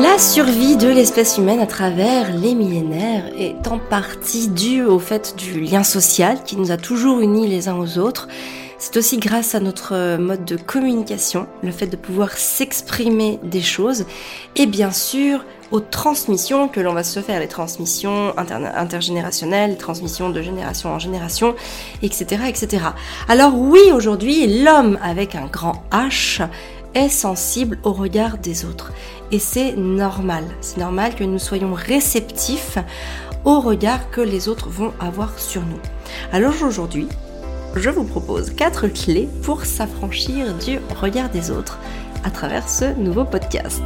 La survie de l'espèce humaine à travers les millénaires est en partie due au fait du lien social qui nous a toujours unis les uns aux autres. C'est aussi grâce à notre mode de communication, le fait de pouvoir s'exprimer des choses, et bien sûr aux transmissions que l'on va se faire, les transmissions intergénérationnelles, les transmissions de génération en génération, etc. etc. Alors oui, aujourd'hui, l'homme avec un grand H est sensible au regard des autres. Et c'est normal. C'est normal que nous soyons réceptifs au regard que les autres vont avoir sur nous. Alors aujourd'hui, je vous propose quatre clés pour s'affranchir du regard des autres à travers ce nouveau podcast.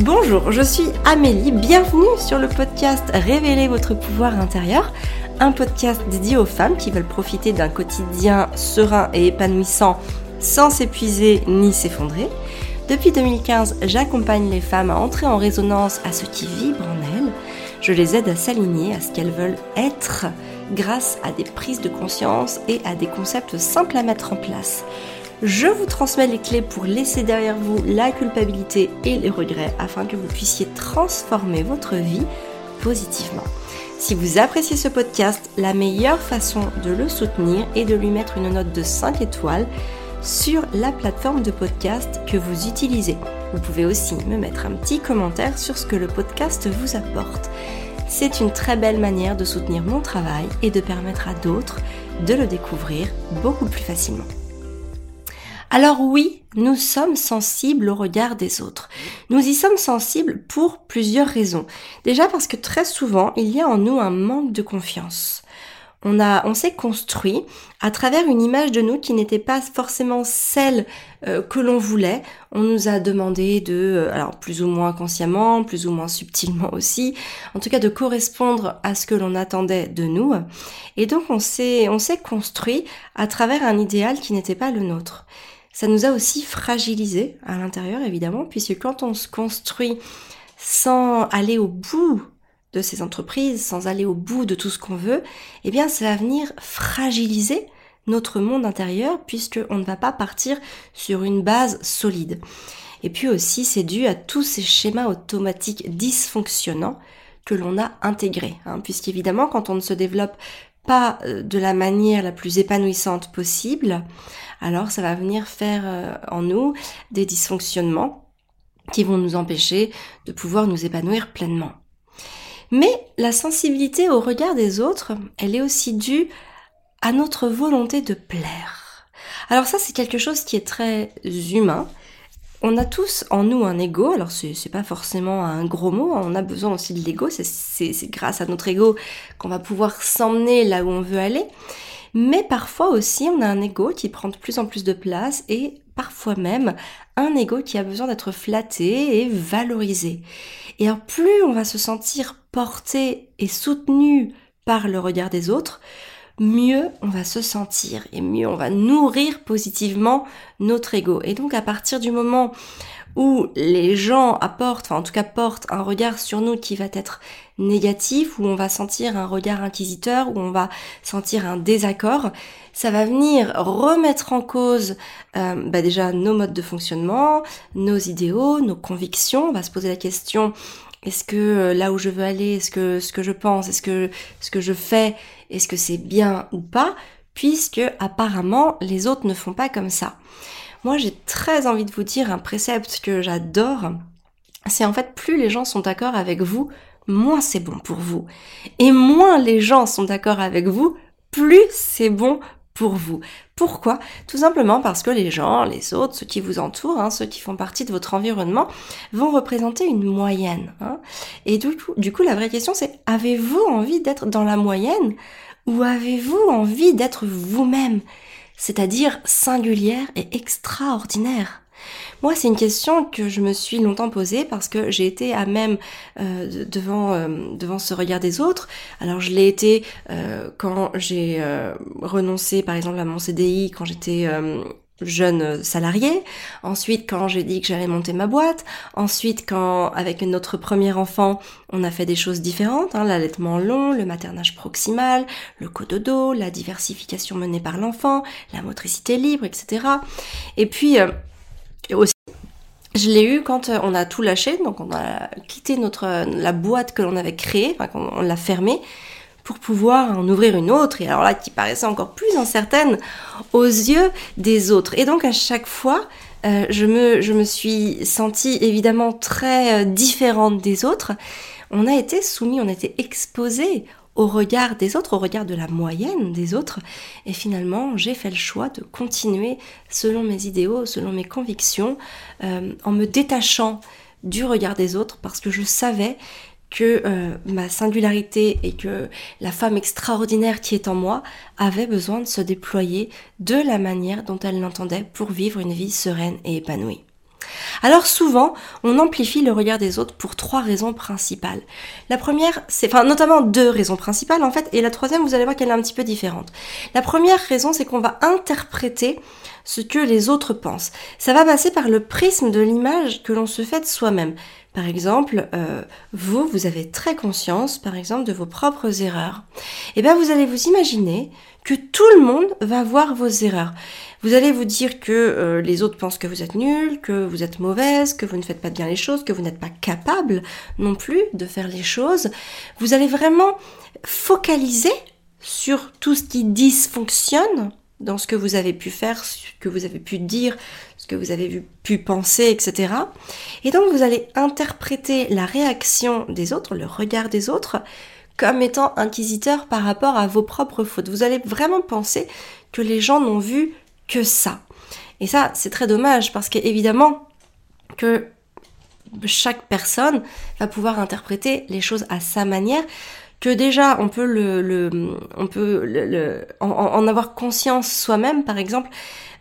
Bonjour, je suis Amélie, bienvenue sur le podcast Révéler votre pouvoir intérieur, un podcast dédié aux femmes qui veulent profiter d'un quotidien serein et épanouissant sans s'épuiser ni s'effondrer. Depuis 2015, j'accompagne les femmes à entrer en résonance à ce qui vibre en elles. Je les aide à s'aligner à ce qu'elles veulent être grâce à des prises de conscience et à des concepts simples à mettre en place. Je vous transmets les clés pour laisser derrière vous la culpabilité et les regrets afin que vous puissiez transformer votre vie positivement. Si vous appréciez ce podcast, la meilleure façon de le soutenir est de lui mettre une note de 5 étoiles sur la plateforme de podcast que vous utilisez. Vous pouvez aussi me mettre un petit commentaire sur ce que le podcast vous apporte. C'est une très belle manière de soutenir mon travail et de permettre à d'autres de le découvrir beaucoup plus facilement. Alors oui, nous sommes sensibles au regard des autres. Nous y sommes sensibles pour plusieurs raisons. Déjà parce que très souvent, il y a en nous un manque de confiance on a, on s'est construit à travers une image de nous qui n'était pas forcément celle euh, que l'on voulait. On nous a demandé de, euh, alors plus ou moins consciemment, plus ou moins subtilement aussi, en tout cas de correspondre à ce que l'on attendait de nous. Et donc on s'est, on s'est construit à travers un idéal qui n'était pas le nôtre. Ça nous a aussi fragilisé à l'intérieur évidemment, puisque quand on se construit sans aller au bout de ces entreprises, sans aller au bout de tout ce qu'on veut, eh bien ça va venir fragiliser notre monde intérieur puisqu'on ne va pas partir sur une base solide. Et puis aussi c'est dû à tous ces schémas automatiques dysfonctionnants que l'on a intégrés. Hein, puisqu'évidemment quand on ne se développe pas euh, de la manière la plus épanouissante possible, alors ça va venir faire euh, en nous des dysfonctionnements qui vont nous empêcher de pouvoir nous épanouir pleinement. Mais la sensibilité au regard des autres, elle est aussi due à notre volonté de plaire. Alors ça, c'est quelque chose qui est très humain. On a tous en nous un ego, alors c'est pas forcément un gros mot, on a besoin aussi de l'ego, c'est grâce à notre ego qu'on va pouvoir s'emmener là où on veut aller. Mais parfois aussi, on a un ego qui prend de plus en plus de place et parfois même un ego qui a besoin d'être flatté et valorisé. Et alors plus on va se sentir porté et soutenu par le regard des autres, mieux on va se sentir et mieux on va nourrir positivement notre ego. Et donc à partir du moment où les gens apportent, en tout cas portent un regard sur nous qui va être négatif, où on va sentir un regard inquisiteur, où on va sentir un désaccord, ça va venir remettre en cause euh, bah déjà nos modes de fonctionnement, nos idéaux, nos convictions. On va se poser la question est-ce que euh, là où je veux aller, est-ce que ce que je pense, est-ce que ce que je fais, est-ce que c'est bien ou pas Puisque apparemment les autres ne font pas comme ça. Moi j'ai très envie de vous dire un précepte que j'adore. C'est en fait plus les gens sont d'accord avec vous, moins c'est bon pour vous. Et moins les gens sont d'accord avec vous, plus c'est bon pour vous. Pourquoi? Tout simplement parce que les gens, les autres, ceux qui vous entourent, hein, ceux qui font partie de votre environnement, vont représenter une moyenne. Hein. Et du coup, du coup, la vraie question c'est, avez-vous envie d'être dans la moyenne ou avez-vous envie d'être vous-même, c'est-à-dire singulière et extraordinaire moi, c'est une question que je me suis longtemps posée parce que j'ai été à même euh, devant, euh, devant ce regard des autres. Alors, je l'ai été euh, quand j'ai renoncé, par exemple, à mon CDI, quand j'étais jeune salarié. Ensuite, quand j'ai dit que j'allais monter ma boîte. Ensuite, quand, avec notre premier enfant, on a fait des choses différentes, hein, l'allaitement long, le maternage proximal, le cododo, la diversification menée par l'enfant, la motricité libre, etc. Et puis, et aussi Je l'ai eu quand on a tout lâché, donc on a quitté notre la boîte que l'on avait créée, enfin on l'a fermée pour pouvoir en ouvrir une autre, et alors là qui paraissait encore plus incertaine aux yeux des autres. Et donc à chaque fois, euh, je, me, suis sentie évidemment très euh, différente des autres. On a été soumis, on a été exposé au regard des autres, au regard de la moyenne des autres. Et finalement, j'ai fait le choix de continuer selon mes idéaux, selon mes convictions, euh, en me détachant du regard des autres parce que je savais que euh, ma singularité et que la femme extraordinaire qui est en moi avait besoin de se déployer de la manière dont elle l'entendait pour vivre une vie sereine et épanouie. Alors souvent, on amplifie le regard des autres pour trois raisons principales. La première, c'est, enfin notamment deux raisons principales en fait, et la troisième, vous allez voir qu'elle est un petit peu différente. La première raison, c'est qu'on va interpréter ce que les autres pensent. Ça va passer par le prisme de l'image que l'on se fait de soi-même. Par exemple, euh, vous, vous avez très conscience, par exemple, de vos propres erreurs. Et eh bien, vous allez vous imaginer que tout le monde va voir vos erreurs. Vous allez vous dire que euh, les autres pensent que vous êtes nul, que vous êtes mauvaise, que vous ne faites pas bien les choses, que vous n'êtes pas capable non plus de faire les choses. Vous allez vraiment focaliser sur tout ce qui dysfonctionne dans ce que vous avez pu faire, ce que vous avez pu dire, ce que vous avez pu penser, etc. Et donc vous allez interpréter la réaction des autres, le regard des autres, comme étant inquisiteur par rapport à vos propres fautes. Vous allez vraiment penser que les gens n'ont vu que ça. Et ça, c'est très dommage parce qu'évidemment que chaque personne va pouvoir interpréter les choses à sa manière que déjà on peut le, on peut le, en, avoir conscience soi-même par exemple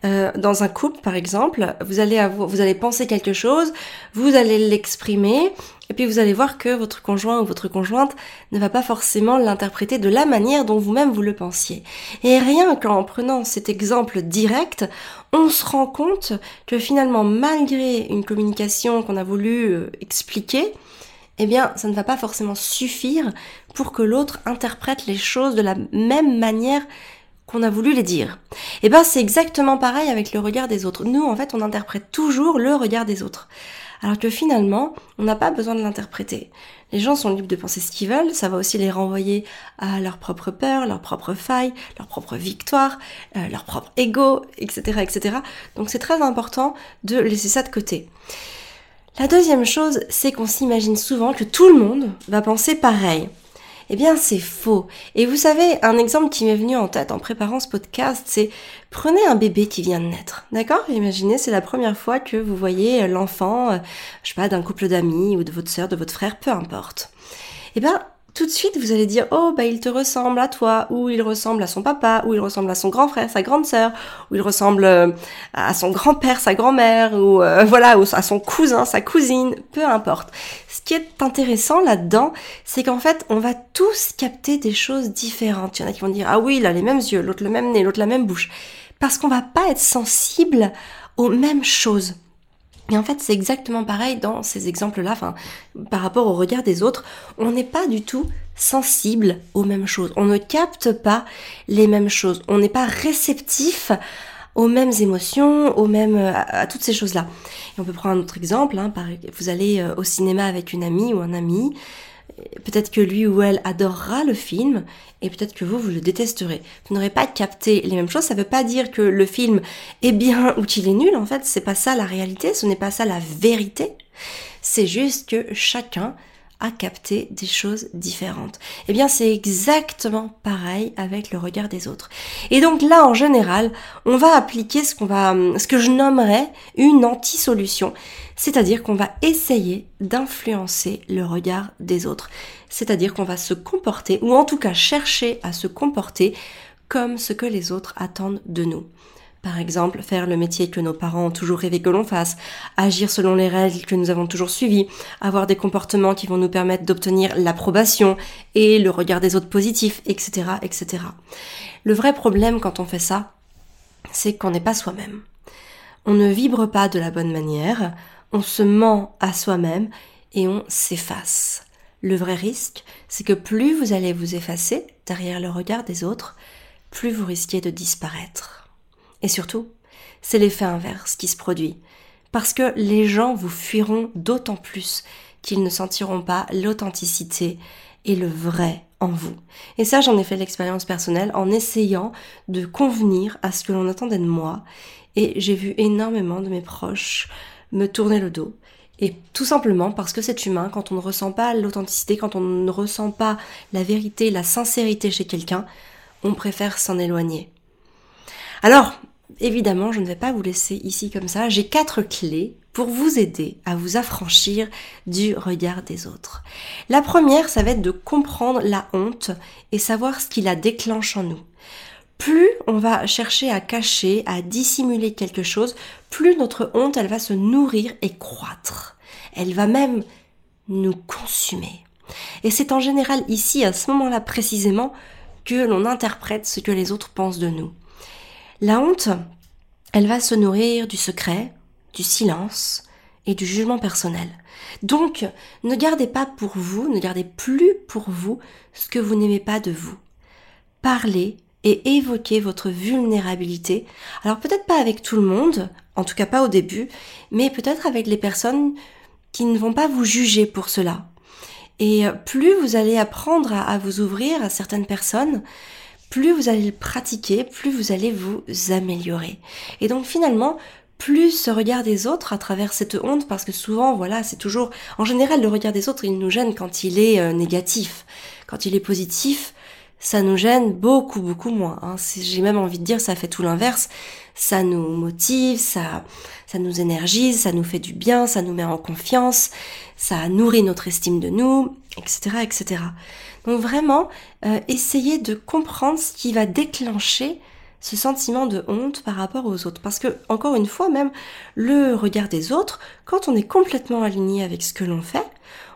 euh, dans un couple par exemple vous allez avoir, vous allez penser quelque chose vous allez l'exprimer et puis vous allez voir que votre conjoint ou votre conjointe ne va pas forcément l'interpréter de la manière dont vous-même vous le pensiez. Et rien qu'en prenant cet exemple direct on se rend compte que finalement malgré une communication qu'on a voulu euh, expliquer eh bien, ça ne va pas forcément suffire pour que l'autre interprète les choses de la même manière qu'on a voulu les dire. Eh bien, c'est exactement pareil avec le regard des autres. Nous, en fait, on interprète toujours le regard des autres. Alors que finalement, on n'a pas besoin de l'interpréter. Les gens sont libres de penser ce qu'ils veulent, ça va aussi les renvoyer à leur propre peur, leur propre faille, leur propre victoire, euh, leur propre ego, etc., etc. Donc c'est très important de laisser ça de côté. La deuxième chose, c'est qu'on s'imagine souvent que tout le monde va penser pareil. Eh bien, c'est faux. Et vous savez, un exemple qui m'est venu en tête en préparant ce podcast, c'est prenez un bébé qui vient de naître. D'accord? Imaginez, c'est la première fois que vous voyez l'enfant, euh, je sais pas, d'un couple d'amis ou de votre sœur, de votre frère, peu importe. Eh bien, tout de suite vous allez dire oh bah il te ressemble à toi ou il ressemble à son papa ou il ressemble à son grand frère sa grande sœur ou il ressemble euh, à son grand-père sa grand-mère ou euh, voilà à son cousin sa cousine peu importe. Ce qui est intéressant là-dedans c'est qu'en fait on va tous capter des choses différentes. Il y en a qui vont dire ah oui il a les mêmes yeux l'autre le même nez l'autre la même bouche. Parce qu'on va pas être sensible aux mêmes choses et en fait, c'est exactement pareil dans ces exemples-là, enfin, par rapport au regard des autres, on n'est pas du tout sensible aux mêmes choses. On ne capte pas les mêmes choses. On n'est pas réceptif aux mêmes émotions, aux mêmes, à, toutes ces choses-là. Et on peut prendre un autre exemple. Hein, vous allez euh, au cinéma avec une amie ou un ami. Peut-être que lui ou elle adorera le film et peut-être que vous, vous le détesterez. Vous n'aurez pas capté les mêmes choses. Ça ne veut pas dire que le film est bien ou qu'il est nul. En fait, c'est pas ça la réalité. Ce n'est pas ça la vérité. C'est juste que chacun a capté des choses différentes. Eh bien, c'est exactement pareil avec le regard des autres. Et donc là, en général, on va appliquer ce qu'on va, ce que je nommerais une anti-solution. C'est-à-dire qu'on va essayer d'influencer le regard des autres. C'est-à-dire qu'on va se comporter, ou en tout cas chercher à se comporter comme ce que les autres attendent de nous. Par exemple, faire le métier que nos parents ont toujours rêvé que l'on fasse, agir selon les règles que nous avons toujours suivies, avoir des comportements qui vont nous permettre d'obtenir l'approbation et le regard des autres positifs, etc., etc. Le vrai problème quand on fait ça, c'est qu'on n'est pas soi-même. On ne vibre pas de la bonne manière, on se ment à soi-même et on s'efface. Le vrai risque, c'est que plus vous allez vous effacer derrière le regard des autres, plus vous risquez de disparaître. Et surtout, c'est l'effet inverse qui se produit. parce que les gens vous fuiront d'autant plus qu'ils ne sentiront pas l'authenticité et le vrai en vous. Et ça, j'en ai fait l'expérience personnelle en essayant de convenir à ce que l'on attendait de moi. Et j'ai vu énormément de mes proches me tourner le dos. Et tout simplement parce que c'est humain, quand on ne ressent pas l'authenticité, quand on ne ressent pas la vérité, la sincérité chez quelqu'un, on préfère s'en éloigner. Alors, évidemment, je ne vais pas vous laisser ici comme ça. J'ai quatre clés pour vous aider à vous affranchir du regard des autres. La première, ça va être de comprendre la honte et savoir ce qui la déclenche en nous. Plus on va chercher à cacher, à dissimuler quelque chose, plus notre honte, elle va se nourrir et croître. Elle va même nous consumer. Et c'est en général ici, à ce moment-là précisément, que l'on interprète ce que les autres pensent de nous. La honte, elle va se nourrir du secret, du silence et du jugement personnel. Donc, ne gardez pas pour vous, ne gardez plus pour vous ce que vous n'aimez pas de vous. Parlez et évoquez votre vulnérabilité. Alors peut-être pas avec tout le monde, en tout cas pas au début, mais peut-être avec les personnes qui ne vont pas vous juger pour cela. Et plus vous allez apprendre à, vous ouvrir à certaines personnes, plus vous allez le pratiquer, plus vous allez vous améliorer. Et donc finalement, plus ce regard des autres à travers cette honte, parce que souvent, voilà, c'est toujours, en général, le regard des autres, il nous gêne quand il est euh, négatif. Quand il est positif, ça nous gêne beaucoup, beaucoup moins. Hein. J'ai même envie de dire, ça fait tout l'inverse. Ça nous motive, ça, ça nous énergise, ça nous fait du bien, ça nous met en confiance, ça nourrit notre estime de nous, etc., etc. Donc vraiment, euh, essayez de comprendre ce qui va déclencher ce sentiment de honte par rapport aux autres. Parce que, encore une fois, même le regard des autres, quand on est complètement aligné avec ce que l'on fait,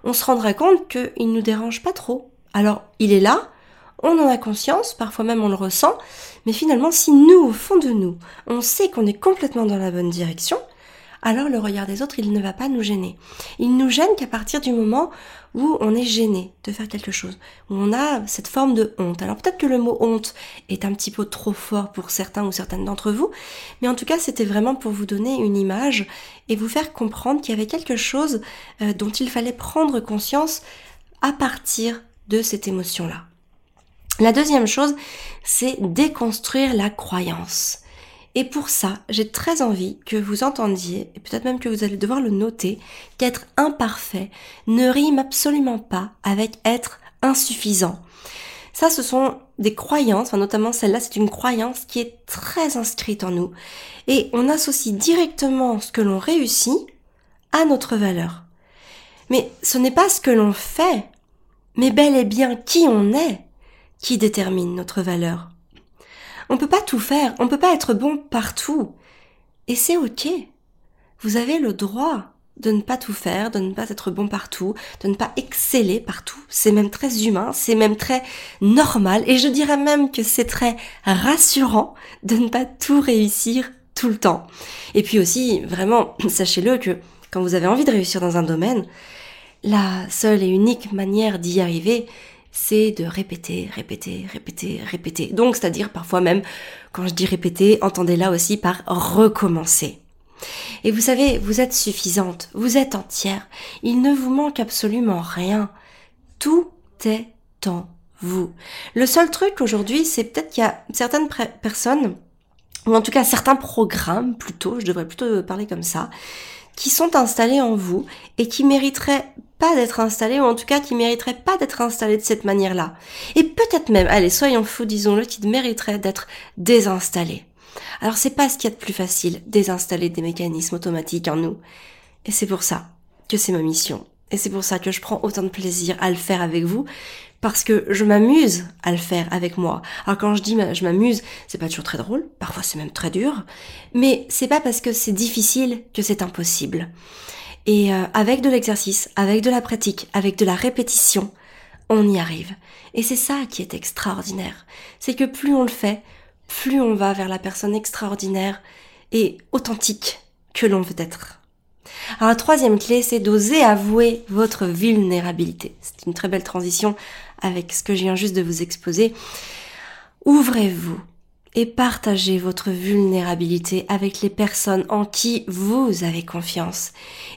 on se rendra compte qu'il ne nous dérange pas trop. Alors, il est là, on en a conscience, parfois même on le ressent, mais finalement, si nous, au fond de nous, on sait qu'on est complètement dans la bonne direction, alors le regard des autres, il ne va pas nous gêner. Il nous gêne qu'à partir du moment où on est gêné de faire quelque chose, où on a cette forme de honte. Alors peut-être que le mot honte est un petit peu trop fort pour certains ou certaines d'entre vous, mais en tout cas c'était vraiment pour vous donner une image et vous faire comprendre qu'il y avait quelque chose euh, dont il fallait prendre conscience à partir de cette émotion-là. La deuxième chose, c'est déconstruire la croyance. Et pour ça, j'ai très envie que vous entendiez, et peut-être même que vous allez devoir le noter, qu'être imparfait ne rime absolument pas avec être insuffisant. Ça, ce sont des croyances, notamment celle-là, c'est une croyance qui est très inscrite en nous. Et on associe directement ce que l'on réussit à notre valeur. Mais ce n'est pas ce que l'on fait, mais bel et bien qui on est qui détermine notre valeur. On peut pas tout faire, on peut pas être bon partout. Et c'est ok. Vous avez le droit de ne pas tout faire, de ne pas être bon partout, de ne pas exceller partout. C'est même très humain, c'est même très normal, et je dirais même que c'est très rassurant de ne pas tout réussir tout le temps. Et puis aussi, vraiment, sachez-le que quand vous avez envie de réussir dans un domaine, la seule et unique manière d'y arriver, c'est de répéter, répéter, répéter, répéter. Donc, c'est-à-dire parfois même, quand je dis répéter, entendez-la aussi par recommencer. Et vous savez, vous êtes suffisante, vous êtes entière, il ne vous manque absolument rien. Tout est en vous. Le seul truc aujourd'hui, c'est peut-être qu'il y a certaines personnes, ou en tout cas certains programmes plutôt, je devrais plutôt parler comme ça, qui sont installés en vous et qui mériteraient pas d'être installés, ou en tout cas qui mériteraient pas d'être installés de cette manière-là. Et peut-être même, allez, soyons fous, disons-le, qui mériteraient d'être désinstallés. Alors c'est pas ce qu'il y a de plus facile, désinstaller des mécanismes automatiques en nous. Et c'est pour ça que c'est ma mission. Et c'est pour ça que je prends autant de plaisir à le faire avec vous, parce que je m'amuse à le faire avec moi. Alors quand je dis je m'amuse, c'est pas toujours très drôle, parfois c'est même très dur, mais c'est pas parce que c'est difficile que c'est impossible. Et euh, avec de l'exercice, avec de la pratique, avec de la répétition, on y arrive. Et c'est ça qui est extraordinaire. C'est que plus on le fait, plus on va vers la personne extraordinaire et authentique que l'on veut être. Alors la troisième clé, c'est d'oser avouer votre vulnérabilité. C'est une très belle transition avec ce que je viens juste de vous exposer. Ouvrez-vous. Et partagez votre vulnérabilité avec les personnes en qui vous avez confiance.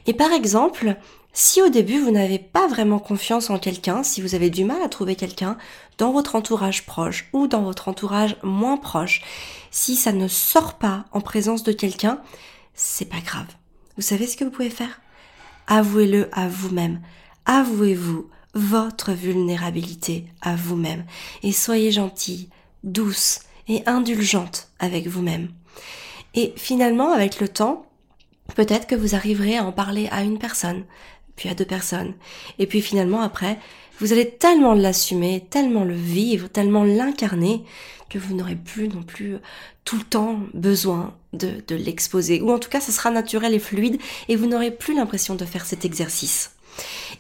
Et par exemple, si au début vous n'avez pas vraiment confiance en quelqu'un, si vous avez du mal à trouver quelqu'un dans votre entourage proche ou dans votre entourage moins proche, si ça ne sort pas en présence de quelqu'un, c'est pas grave. Vous savez ce que vous pouvez faire? Avouez-le à vous-même. Avouez-vous votre vulnérabilité à vous-même et soyez gentille, douce et indulgente avec vous-même. Et finalement, avec le temps, peut-être que vous arriverez à en parler à une personne, puis à deux personnes. Et puis finalement, après, vous allez tellement l'assumer, tellement le vivre, tellement l'incarner, que vous n'aurez plus non plus tout le temps besoin de, de l'exposer. Ou en tout cas, ce sera naturel et fluide, et vous n'aurez plus l'impression de faire cet exercice.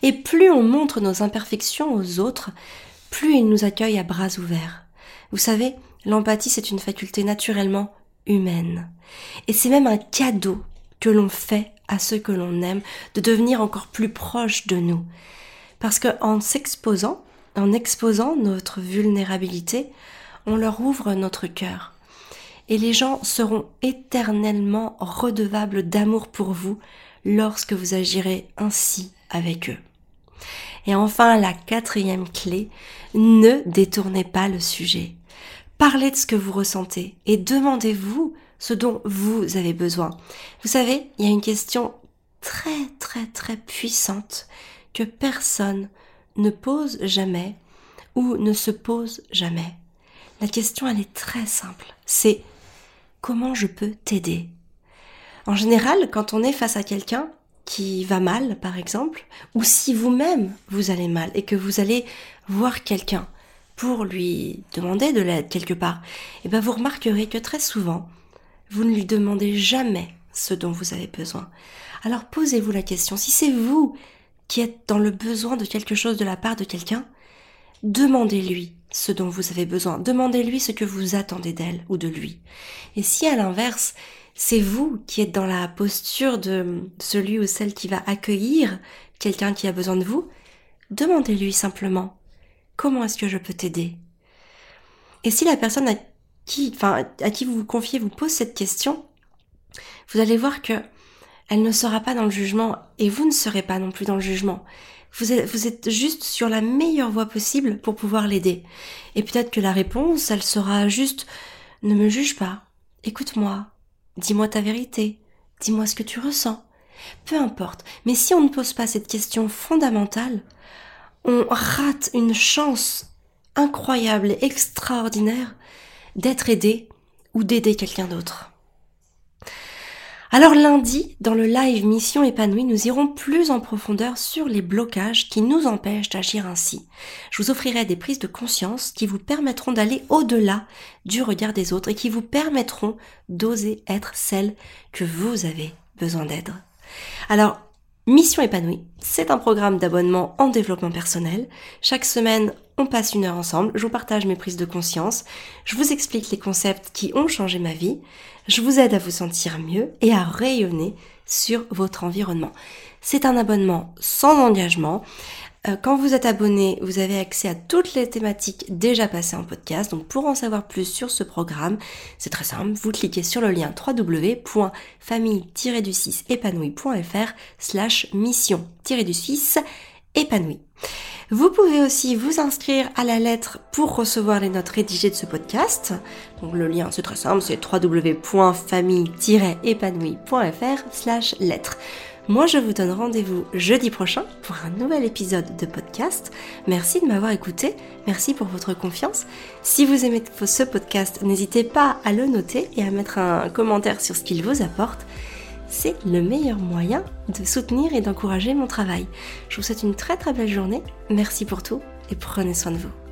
Et plus on montre nos imperfections aux autres, plus ils nous accueillent à bras ouverts. Vous savez, l'empathie, c'est une faculté naturellement humaine. Et c'est même un cadeau que l'on fait à ceux que l'on aime de devenir encore plus proches de nous. Parce que en s'exposant, en exposant notre vulnérabilité, on leur ouvre notre cœur. Et les gens seront éternellement redevables d'amour pour vous lorsque vous agirez ainsi avec eux. Et enfin, la quatrième clé, ne détournez pas le sujet. Parlez de ce que vous ressentez et demandez-vous ce dont vous avez besoin. Vous savez, il y a une question très très très puissante que personne ne pose jamais ou ne se pose jamais. La question, elle est très simple. C'est comment je peux t'aider? En général, quand on est face à quelqu'un qui va mal, par exemple, ou si vous-même vous allez mal et que vous allez voir quelqu'un pour lui demander de l'aide quelque part, eh bien vous remarquerez que très souvent, vous ne lui demandez jamais ce dont vous avez besoin. Alors posez-vous la question, si c'est vous qui êtes dans le besoin de quelque chose de la part de quelqu'un, demandez-lui ce dont vous avez besoin, demandez-lui ce que vous attendez d'elle ou de lui. Et si à l'inverse, c'est vous qui êtes dans la posture de celui ou celle qui va accueillir quelqu'un qui a besoin de vous, demandez-lui simplement comment est-ce que je peux t'aider? Et si la personne à qui, vous vous confiez vous pose cette question, vous allez voir que elle ne sera pas dans le jugement et vous ne serez pas non plus dans le jugement. Vous êtes juste sur la meilleure voie possible pour pouvoir l'aider. Et peut-être que la réponse, elle sera juste ne me juge pas, écoute-moi, Dis-moi ta vérité. Dis-moi ce que tu ressens. Peu importe. Mais si on ne pose pas cette question fondamentale, on rate une chance incroyable et extraordinaire d'être aidé ou d'aider quelqu'un d'autre. Alors lundi, dans le live Mission épanouie, nous irons plus en profondeur sur les blocages qui nous empêchent d'agir ainsi. Je vous offrirai des prises de conscience qui vous permettront d'aller au-delà du regard des autres et qui vous permettront d'oser être celle que vous avez besoin d'être. Alors, Mission épanouie, c'est un programme d'abonnement en développement personnel. Chaque semaine, on passe une heure ensemble, je vous partage mes prises de conscience, je vous explique les concepts qui ont changé ma vie, je vous aide à vous sentir mieux et à rayonner sur votre environnement. C'est un abonnement sans engagement. Euh, quand vous êtes abonné, vous avez accès à toutes les thématiques déjà passées en podcast. Donc pour en savoir plus sur ce programme, c'est très simple. Vous cliquez sur le lien www.famille-du6épanoui.fr slash mission-du6 épanoui. Vous pouvez aussi vous inscrire à la lettre pour recevoir les notes rédigées de ce podcast. Donc le lien c'est très simple, c'est www.famille-épanouie.fr slash lettre. Moi je vous donne rendez-vous jeudi prochain pour un nouvel épisode de podcast. Merci de m'avoir écouté, merci pour votre confiance. Si vous aimez ce podcast, n'hésitez pas à le noter et à mettre un commentaire sur ce qu'il vous apporte c'est le meilleur moyen de soutenir et d'encourager mon travail. Je vous souhaite une très très belle journée, merci pour tout et prenez soin de vous.